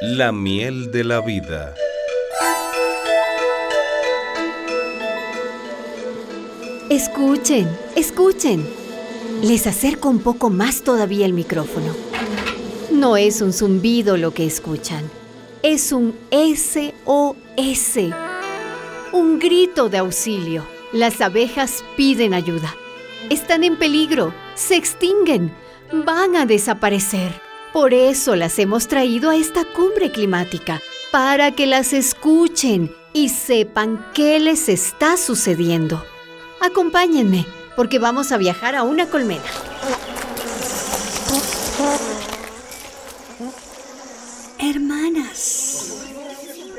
La miel de la vida. Escuchen, escuchen. Les acerco un poco más todavía el micrófono. No es un zumbido lo que escuchan, es un SOS, un grito de auxilio. Las abejas piden ayuda. Están en peligro, se extinguen, van a desaparecer. Por eso las hemos traído a esta cumbre climática, para que las escuchen y sepan qué les está sucediendo. Acompáñenme, porque vamos a viajar a una colmena. Hermanas,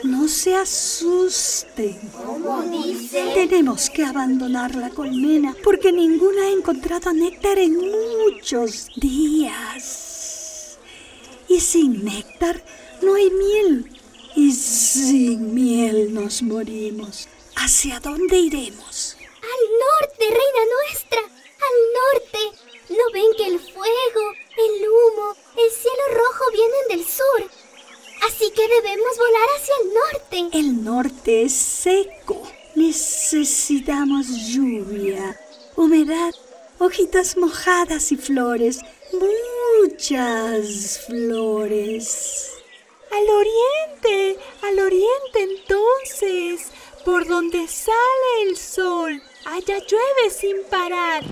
no se asusten. Tenemos que abandonar la colmena porque ninguna ha encontrado néctar en muchos días. Y sin néctar no hay miel. Y sin miel nos morimos. ¿Hacia dónde iremos? Al norte, reina nuestra. Al norte. ¿No ven que el fuego, el humo, el cielo rojo vienen del sur? Así que debemos volar hacia el norte. El norte es seco. Necesitamos lluvia, humedad, hojitas mojadas y flores. Muchas flores. Al oriente, al oriente entonces, por donde sale el sol. Allá llueve sin parar.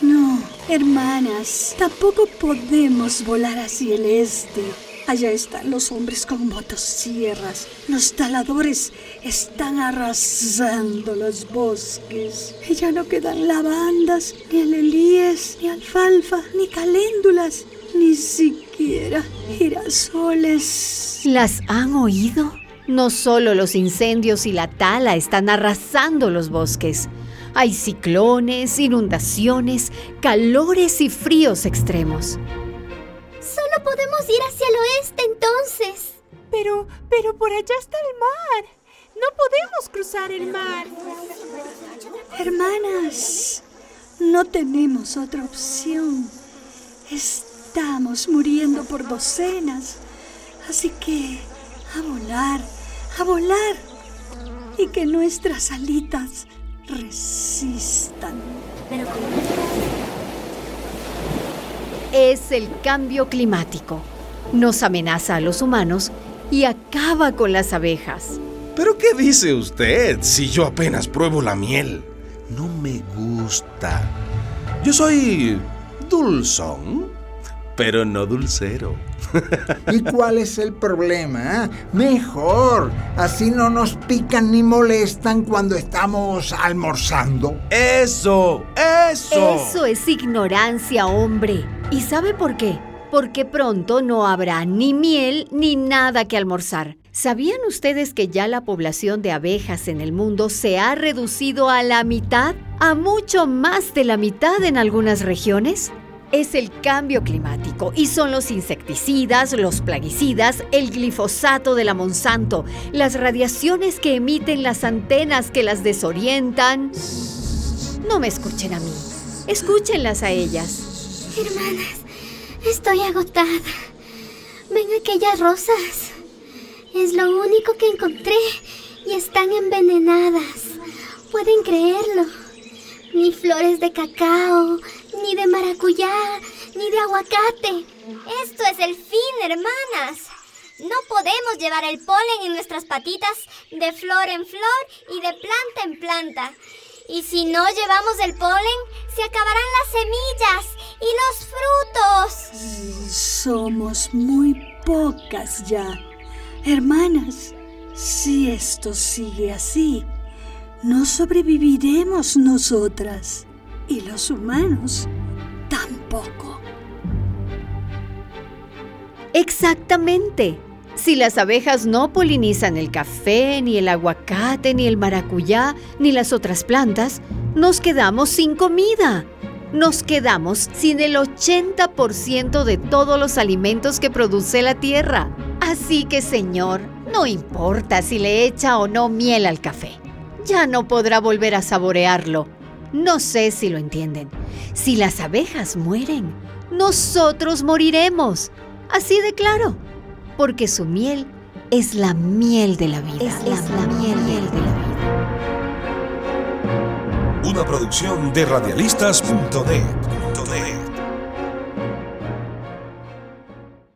No, hermanas, tampoco podemos volar hacia el este. Allá están los hombres con motosierras. Los taladores están arrasando los bosques. Y ya no quedan lavandas, ni alelíes, ni alfalfa, ni caléndulas, ni siquiera girasoles. ¿Las han oído? No solo los incendios y la tala están arrasando los bosques. Hay ciclones, inundaciones, calores y fríos extremos. Podemos ir hacia el oeste entonces. Pero, pero por allá está el mar. No podemos cruzar el mar. Hermanas, no tenemos otra opción. Estamos muriendo por docenas. Así que a volar, a volar. Y que nuestras alitas resistan. Es el cambio climático. Nos amenaza a los humanos y acaba con las abejas. ¿Pero qué dice usted si yo apenas pruebo la miel? No me gusta. Yo soy dulzón, pero no dulcero. ¿Y cuál es el problema? eh? Mejor, así no nos pican ni molestan cuando estamos almorzando. ¡Eso! ¡Eso! Eso es ignorancia, hombre. ¿Y sabe por qué? Porque pronto no habrá ni miel ni nada que almorzar. ¿Sabían ustedes que ya la población de abejas en el mundo se ha reducido a la mitad? ¿A mucho más de la mitad en algunas regiones? Es el cambio climático y son los insecticidas, los plaguicidas, el glifosato de la Monsanto, las radiaciones que emiten las antenas que las desorientan. No me escuchen a mí, escúchenlas a ellas. Hermanas, estoy agotada. Ven aquellas rosas. Es lo único que encontré y están envenenadas. ¿Pueden creerlo? Ni flores de cacao, ni de maracuyá, ni de aguacate. Esto es el fin, hermanas. No podemos llevar el polen en nuestras patitas de flor en flor y de planta en planta. Y si no llevamos el polen, se acabarán las semillas y los frutos. Somos muy pocas ya. Hermanas, si esto sigue así, no sobreviviremos nosotras y los humanos tampoco. Exactamente. Si las abejas no polinizan el café, ni el aguacate, ni el maracuyá, ni las otras plantas, nos quedamos sin comida. Nos quedamos sin el 80% de todos los alimentos que produce la tierra. Así que, señor, no importa si le echa o no miel al café ya no podrá volver a saborearlo. No sé si lo entienden. Si las abejas mueren, nosotros moriremos. Así de claro. Porque su miel es la miel de la vida. Es, la, miel, miel, de la vida. Una producción de radialistas.net.